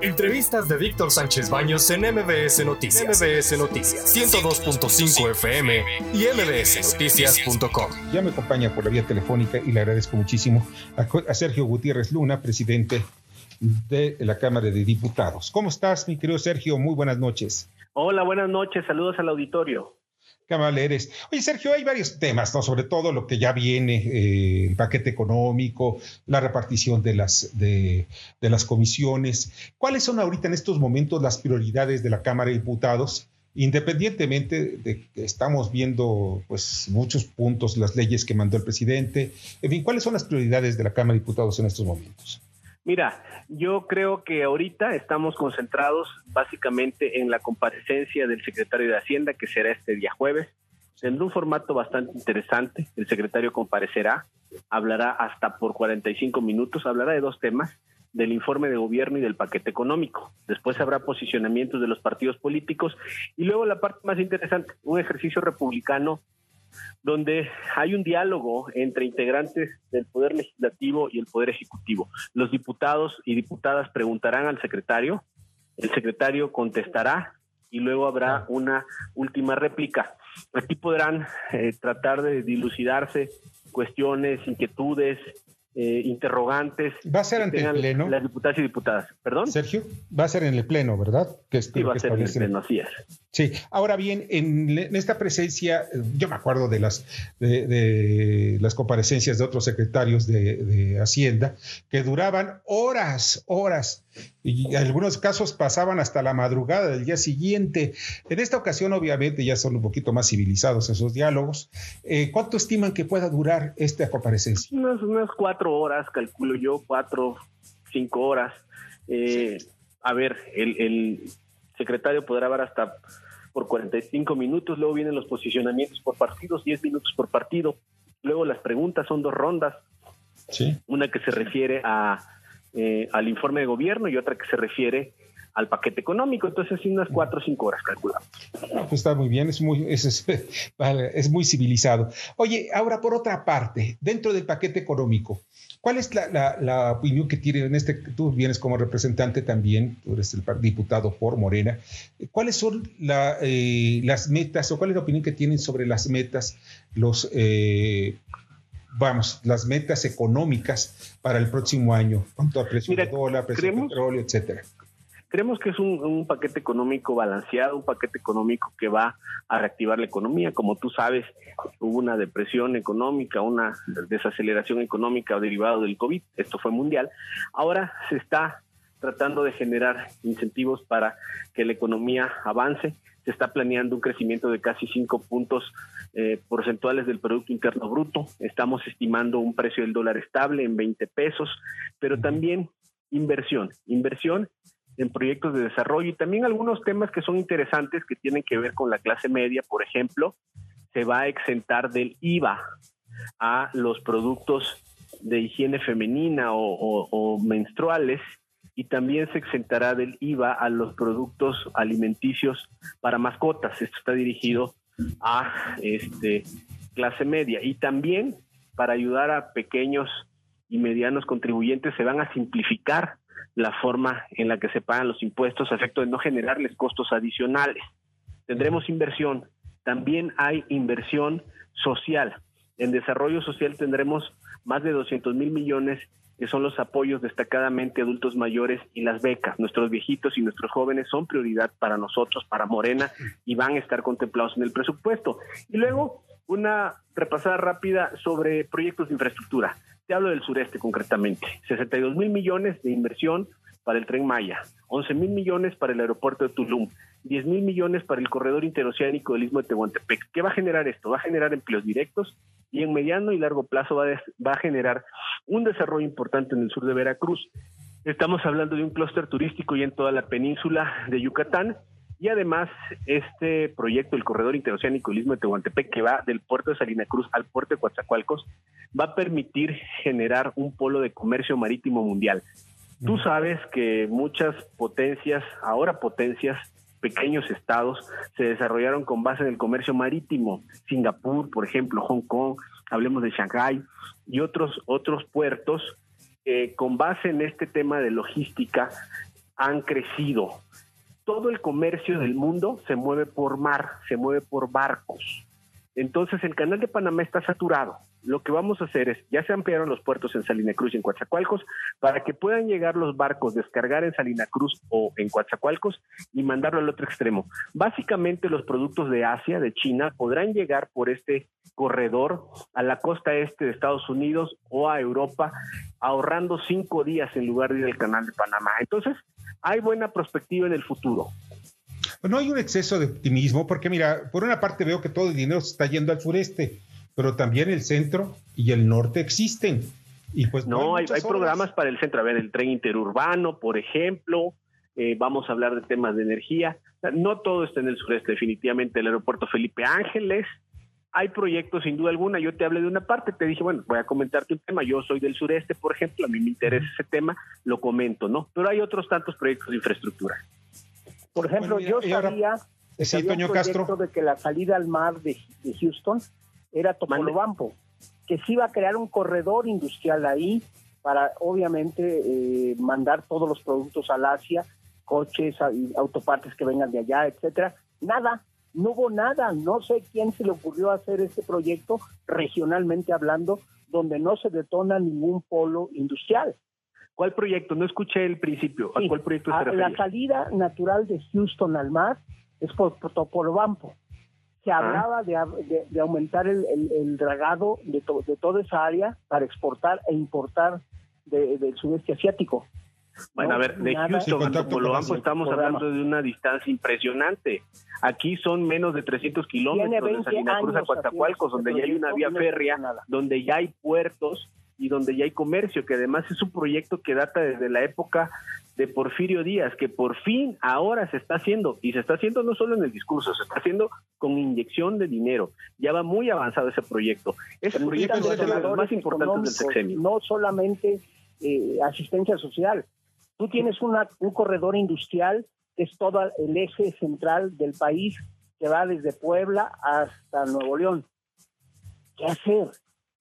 Entrevistas de Víctor Sánchez Baños en MBS Noticias. MBS Noticias 102.5 FM y mbsnoticias.com. Ya me acompaña por la vía telefónica y le agradezco muchísimo a Sergio Gutiérrez Luna, presidente de la Cámara de Diputados. ¿Cómo estás, mi querido Sergio? Muy buenas noches. Hola, buenas noches. Saludos al auditorio. Qué amable eres. Oye, Sergio, hay varios temas, ¿no? Sobre todo lo que ya viene, eh, el paquete económico, la repartición de las, de, de, las comisiones. ¿Cuáles son ahorita en estos momentos las prioridades de la Cámara de Diputados? Independientemente de que estamos viendo pues muchos puntos, las leyes que mandó el presidente, en fin, ¿cuáles son las prioridades de la Cámara de Diputados en estos momentos? Mira, yo creo que ahorita estamos concentrados básicamente en la comparecencia del secretario de Hacienda, que será este día jueves. Tendrá un formato bastante interesante. El secretario comparecerá, hablará hasta por 45 minutos, hablará de dos temas, del informe de gobierno y del paquete económico. Después habrá posicionamientos de los partidos políticos y luego la parte más interesante, un ejercicio republicano donde hay un diálogo entre integrantes del Poder Legislativo y el Poder Ejecutivo. Los diputados y diputadas preguntarán al secretario, el secretario contestará y luego habrá una última réplica. Aquí podrán eh, tratar de dilucidarse cuestiones, inquietudes, eh, interrogantes. Va a ser ante el Pleno. Las diputadas y diputadas, perdón. Sergio, va a ser en el Pleno, ¿verdad? Que sí, va a ser en el Pleno, así es. Sí, ahora bien, en, esta presencia, yo me acuerdo de las, de, las comparecencias de otros secretarios de, Hacienda que duraban horas, horas, y en algunos casos pasaban hasta la madrugada del día siguiente. En esta ocasión, obviamente, ya son un poquito más civilizados esos diálogos. Eh, ¿Cuánto estiman que pueda durar esta comparecencia? Unas, unas cuatro horas, calculo yo, cuatro, cinco horas. Eh, a ver, el, el secretario podrá hablar hasta por 45 minutos, luego vienen los posicionamientos por partidos, 10 minutos por partido, luego las preguntas son dos rondas, una que se refiere a, eh, al informe de gobierno y otra que se refiere al paquete económico. Entonces, unas cuatro o cinco horas, calculamos. Está muy bien, es muy, es, es, muy civilizado. Oye, ahora por otra parte, dentro del paquete económico, ¿cuál es la, la, opinión que tiene en este? Tú vienes como representante también, tú eres el diputado por Morena. ¿Cuáles son la, eh, las metas o cuál es la opinión que tienen sobre las metas, los eh, vamos, las metas económicas para el próximo año, cuanto a precio de dólar, precio de petróleo, etcétera? Creemos que es un, paquete económico balanceado, un paquete económico que va a reactivar la economía. Como tú sabes, hubo una depresión económica, una desaceleración económica derivada del COVID. Esto fue mundial. Ahora se está tratando de generar incentivos para que la economía avance. Se está planeando un crecimiento de casi cinco puntos eh, porcentuales del Producto Interno Bruto. Estamos estimando un precio del dólar estable en 20 pesos, pero también inversión. Inversión en proyectos de desarrollo y también algunos temas que son interesantes que tienen que ver con la clase media, por ejemplo, se va a exentar del IVA a los productos de higiene femenina o, menstruales y también se exentará del IVA a los productos alimenticios para mascotas. Esto está dirigido a este clase media y también para ayudar a pequeños y medianos contribuyentes se van a simplificar la forma en la que se pagan los impuestos a efecto de no generarles costos adicionales. Tendremos inversión, también hay inversión social. En desarrollo social tendremos más de 200 mil millones que son los apoyos destacadamente adultos mayores y las becas. Nuestros viejitos y nuestros jóvenes son prioridad para nosotros, para Morena, y van a estar contemplados en el presupuesto. Y luego, una repasada rápida sobre proyectos de infraestructura. Te hablo del sureste concretamente. 62 mil millones de inversión para el tren Maya, 11 mil millones para el aeropuerto de Tulum, 10 mil millones para el corredor interoceánico del Istmo de Tehuantepec. ¿Qué va a generar esto? Va a generar empleos directos y en mediano y largo plazo va, va a generar un desarrollo importante en el sur de Veracruz. Estamos hablando de un clúster turístico y en toda la península de Yucatán y además, este proyecto, el corredor interoceánico del Istmo de Tehuantepec, que va del puerto de Salina Cruz al puerto de Coatzacoalcos, va a permitir generar un polo de comercio marítimo mundial. Tú sabes que muchas potencias, ahora potencias, pequeños estados, se desarrollaron con base en el comercio marítimo. Singapur, por ejemplo, Hong Kong, hablemos de Shanghái y otros, otros puertos, con base en este tema de logística, han crecido. Todo el comercio del mundo se mueve por mar, se mueve por barcos. Entonces el canal de Panamá está saturado lo que vamos a hacer es, ya se ampliaron los puertos en Salina Cruz y en Coatzacoalcos para que puedan llegar los barcos, descargar en Salina Cruz o en Coatzacoalcos y mandarlo al otro extremo. Básicamente los productos de Asia, de China, podrán llegar por este corredor a la costa este de Estados Unidos o a Europa, ahorrando cinco días en lugar de ir al canal de Panamá. Entonces, hay buena perspectiva en el futuro. No hay un exceso de optimismo, porque mira, por una parte veo que todo el dinero se está yendo al sureste pero también el centro y el norte existen. Y pues no, hay, programas para el centro. A ver, el tren interurbano, por ejemplo. Eh, vamos a hablar de temas de energía. no todo está en el sureste, definitivamente. El aeropuerto Felipe Ángeles. Hay proyectos, sin duda alguna. Yo te hablé de una parte, te dije, bueno, voy a comentarte un tema. Yo soy del sureste, por ejemplo, a mí me interesa ese tema, lo comento, ¿no? Pero hay otros tantos proyectos de infraestructura. Por ejemplo, yo sabía sí, Castro. de que la salida al mar de Houston era Topolobampo, que sí iba a crear un corredor industrial ahí para obviamente eh, mandar todos los productos al Asia, coches, autopartes que vengan de allá, etcétera. Nada, no hubo nada, no sé quién se le ocurrió hacer este proyecto regionalmente hablando, donde no se detona ningún polo industrial. ¿Cuál proyecto? No escuché el principio. ¿A cuál proyecto se La salida natural de Houston al mar es por, Topolobampo se hablaba de, aumentar el, dragado de, de, toda esa área para exportar e importar del sudeste asiático. Bueno, a ver, de Houston a Topolobampo estamos hablando de una distancia impresionante. Aquí son menos de 300 kilómetros de Salina Cruz a Coatzacoalcos, donde ya hay una vía férrea, donde ya hay puertos y donde ya hay comercio, que además es un proyecto que data desde la época de Porfirio Díaz, que por fin ahora se está haciendo, y se está haciendo no solo en el discurso, se está haciendo con inyección de dinero. Ya va muy avanzado ese proyecto. Ese proyecto es uno de los más importantes del sexenio. No solamente eh, asistencia social. Tú tienes una, un corredor industrial que es todo el eje central del país, que va desde Puebla hasta Nuevo León. ¿Qué hacer?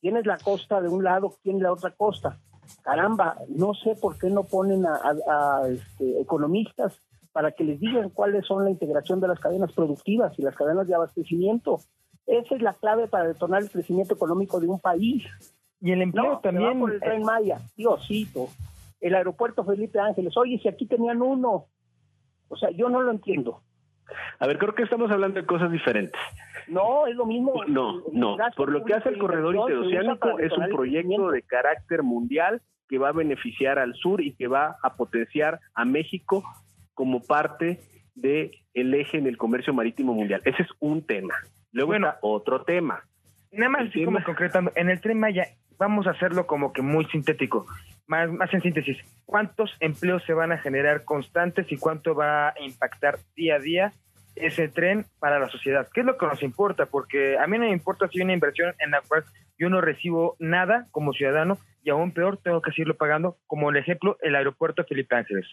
Tienes la costa de un lado, tienes la otra costa caramba, no sé por qué no ponen a, este, economistas para que les digan cuáles son la integración de las cadenas productivas y las cadenas de abastecimiento. Esa es la clave para detonar el crecimiento económico de un país. Y el empleo también. por el tren Maya, Diosito. El aeropuerto Felipe Ángeles. Oye, si aquí tenían uno. O sea, yo no lo entiendo. A ver, creo que estamos hablando de cosas diferentes. No, es lo mismo. No, no. Por lo que hace el corredor interoceánico, es un proyecto de carácter mundial que va a beneficiar al sur y que va a potenciar a México como parte del el eje en el comercio marítimo mundial. Ese es un tema. Luego bueno, está otro tema. Nada más así como concretando, en el tren Maya vamos a hacerlo como que muy sintético, más, más en síntesis. ¿Cuántos empleos se van a generar constantes y cuánto va a impactar día a día ese tren para la sociedad. ¿Qué es lo que nos importa? Porque a mí no me importa si hay una inversión en la cual yo no recibo nada como ciudadano y aún peor tengo que seguirlo pagando, como el ejemplo el aeropuerto Felipe Ángeles.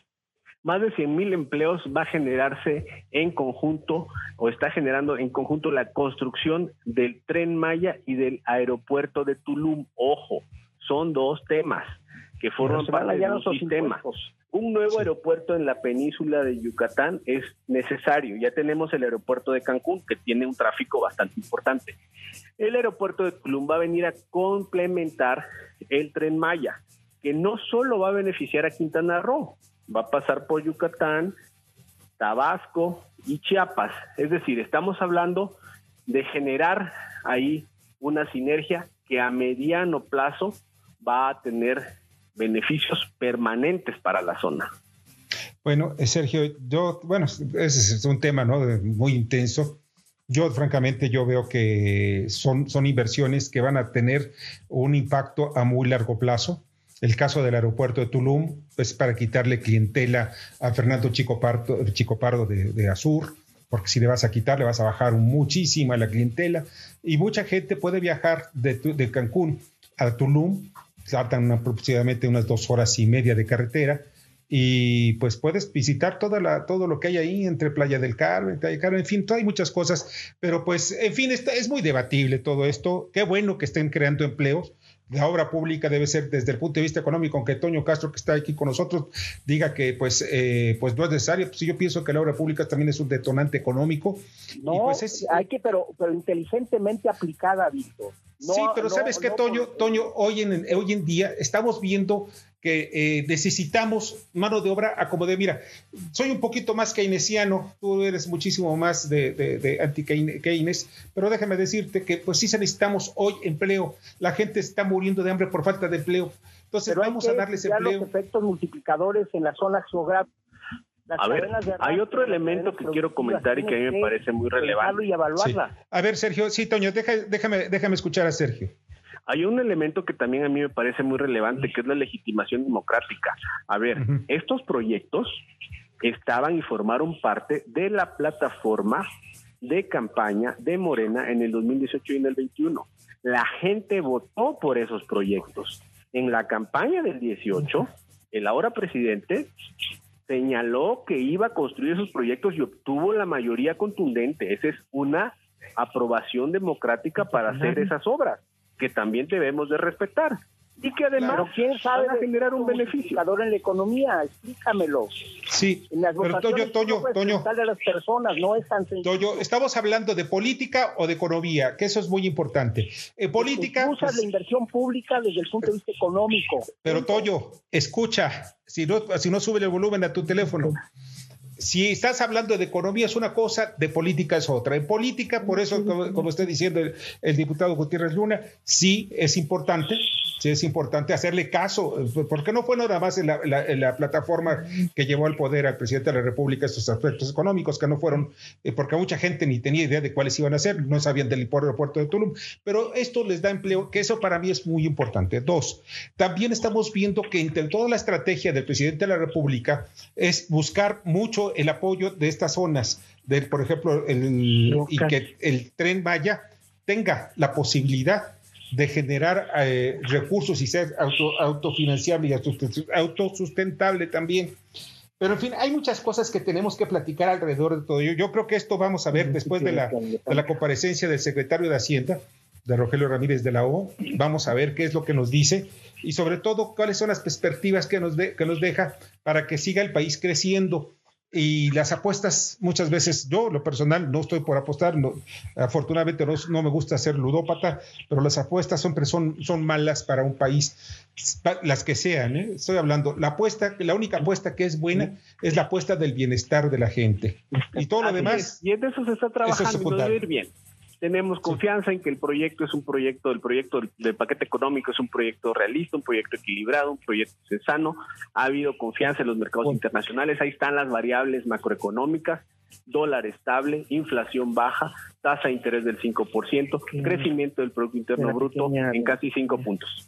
Más de 100 mil empleos va a generarse en conjunto o está generando en conjunto la construcción del tren Maya y del aeropuerto de Tulum. Ojo, son dos temas que forman parte de un sistema. Un nuevo aeropuerto en la península de Yucatán es necesario. Ya tenemos el aeropuerto de Cancún, que tiene un tráfico bastante importante. El aeropuerto de Tulum va a venir a complementar el tren Maya, que no solo va a beneficiar a Quintana Roo, va a pasar por Yucatán, Tabasco y Chiapas. Es decir, estamos hablando de generar ahí una sinergia que a mediano plazo va a tener beneficios permanentes para la zona. Bueno, eh, Sergio, yo, bueno, ese es un tema ¿no? muy intenso. Yo, francamente, yo veo que son, son inversiones que van a tener un impacto a muy largo plazo. El caso del aeropuerto de Tulum es para quitarle clientela a Fernando Chico Pardo, Chico Pardo de, de Azur, porque si le vas a quitar, le vas a bajar muchísimo la clientela. Y mucha gente puede viajar de, de Cancún a Tulum tardan aproximadamente unas dos horas y media de carretera y pues puedes visitar toda la, todo lo que hay ahí entre Playa del Carmen, Playa del Carmen, en fin, hay muchas cosas, pero pues, en fin, está, es muy debatible todo esto. Qué bueno que estén creando empleos. la obra pública debe ser desde el punto de vista económico, aunque Toño Castro, que está aquí con nosotros, diga que pues, eh, pues no es necesario. Pues yo pienso que la obra pública también es un detonante económico. No, pues hay que, pero, pero inteligentemente aplicada, Víctor. Sí, pero ¿sabes qué, Toño? Toño, hoy en, hoy en día estamos viendo que eh, necesitamos mano de obra a como de, mira, soy un poquito más keynesiano, tú eres muchísimo más de, de, anti-Keynes, pero déjame decirte que pues sí necesitamos hoy empleo, la gente está muriendo de hambre por falta de empleo, entonces vamos a darles empleo. los efectos multiplicadores en las zonas geográficas. A ver, hay otro elemento que quiero comentar y que a mí me parece muy relevante. Y evaluarla. A ver, Sergio, sí, Toño, déjame, déjame escuchar a Sergio. Hay un elemento que también a mí me parece muy relevante, que es la legitimación democrática. A ver, estos proyectos estaban y formaron parte de la plataforma de campaña de Morena en el 2018 y en el 21. La gente votó por esos proyectos. En la campaña del 18, el ahora presidente señaló que iba a construir esos proyectos y obtuvo la mayoría contundente. Esa es una aprobación democrática para hacer esas obras que también debemos de respetar y que además quién sabe van a generar un beneficio en la economía explícamelo. Sí pero Toño Toño Toño. de las personas no es tan sencillo. Toño estamos hablando de política o de economía que eso es muy importante. En política usas pues, la inversión pública desde el punto de vista económico. Pero Toño escucha si no si no sube el volumen a tu teléfono. Si estás hablando de economía es una cosa, de política es otra. En política, por eso, como, está diciendo el, diputado Gutiérrez Luna, sí es importante, sí es importante hacerle caso, porque no fue nada más en la, plataforma que llevó al poder al presidente de la República estos aspectos económicos, que no fueron, eh, porque mucha gente ni tenía idea de cuáles iban a ser, no sabían del aeropuerto de Tulum, pero esto les da empleo, que eso para mí es muy importante. Dos, también estamos viendo que entre toda la estrategia del presidente de la República es buscar mucho el apoyo de estas zonas, de, por ejemplo, el, y que el tren vaya tenga la posibilidad de generar eh, recursos y ser auto, autofinanciable y autosustentable también. Pero en fin, hay muchas cosas que tenemos que platicar alrededor de todo ello. Yo creo que esto vamos a ver después de la, de la comparecencia del secretario de Hacienda, de Rogelio Ramírez de la O. Vamos a ver qué es lo que nos dice y sobre todo cuáles son las perspectivas que nos, de, que nos deja para que siga el país creciendo y las apuestas muchas veces, yo lo personal no estoy por apostar, no, afortunadamente no, me gusta ser ludópata, pero las apuestas son, son, son malas para un país, las que sean, ¿eh? estoy hablando, la apuesta, la única apuesta que es buena es la apuesta del bienestar de la gente y todo lo demás. Y en eso se está trabajando, debe ir bien tenemos confianza en que el proyecto es un proyecto, el proyecto del, paquete económico es un proyecto realista, un proyecto equilibrado, un proyecto sano. Ha habido confianza en los mercados internacionales, ahí están las variables macroeconómicas, dólar estable, inflación baja, tasa de interés del 5%, crecimiento del Producto Interno Bruto en casi 5 puntos.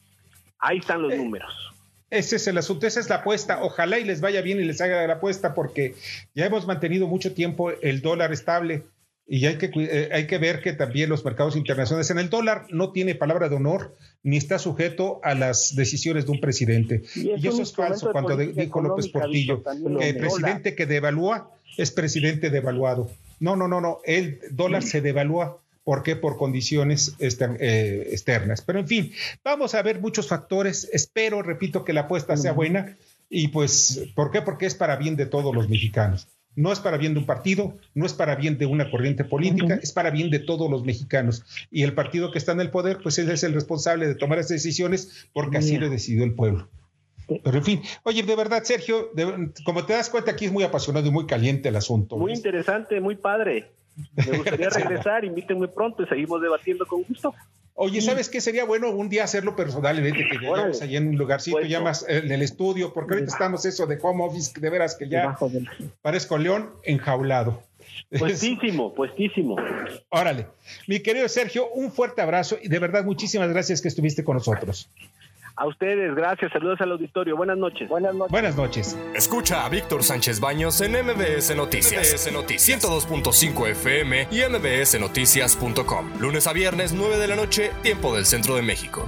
Ahí están los eh, números. Ese es el asunto, esa es la apuesta. Ojalá y les vaya bien y les haga la apuesta porque ya hemos mantenido mucho tiempo el dólar estable y hay que, eh, hay que ver que también los mercados internacionales en el dólar no tiene palabra de honor ni está sujeto a las decisiones de un presidente. Y, eso es falso cuando dijo López Portillo, que el presidente que devalúa es presidente devaluado. No, no, no, no, el dólar se devalúa. ¿Por qué? Por condiciones eh, externas. Pero en fin, vamos a ver muchos factores. Espero, repito, que la apuesta sea buena. Y pues, ¿por qué? Porque es para bien de todos los mexicanos no es para bien de un partido, no es para bien de una corriente política, es para bien de todos los mexicanos. Y el partido que está en el poder, pues él es el responsable de tomar esas decisiones porque así lo decidió el pueblo. Pero en fin, oye, de verdad, Sergio, como te das cuenta, aquí es muy apasionado y muy caliente el asunto. Muy interesante, muy padre. Me gustaría regresar, muy pronto y seguimos debatiendo con gusto. Oye, ¿sabes qué? Sería bueno un día hacerlo personalmente, que llegamos allá en un lugarcito, ya más en el estudio, porque ahorita estamos eso de home office, de veras que ya parezco león enjaulado. Puestísimo, puestísimo. Órale. Mi querido Sergio, un fuerte abrazo y de verdad muchísimas gracias que estuviste con nosotros. A ustedes, gracias. Saludos al auditorio. Buenas noches. Buenas noches. Buenas noches. Escucha a Víctor Sánchez Baños en MBS Noticias. MBS Noticias 102.5 FM y MBSNoticias.com. Lunes a viernes, 9 de la noche, tiempo del centro de México.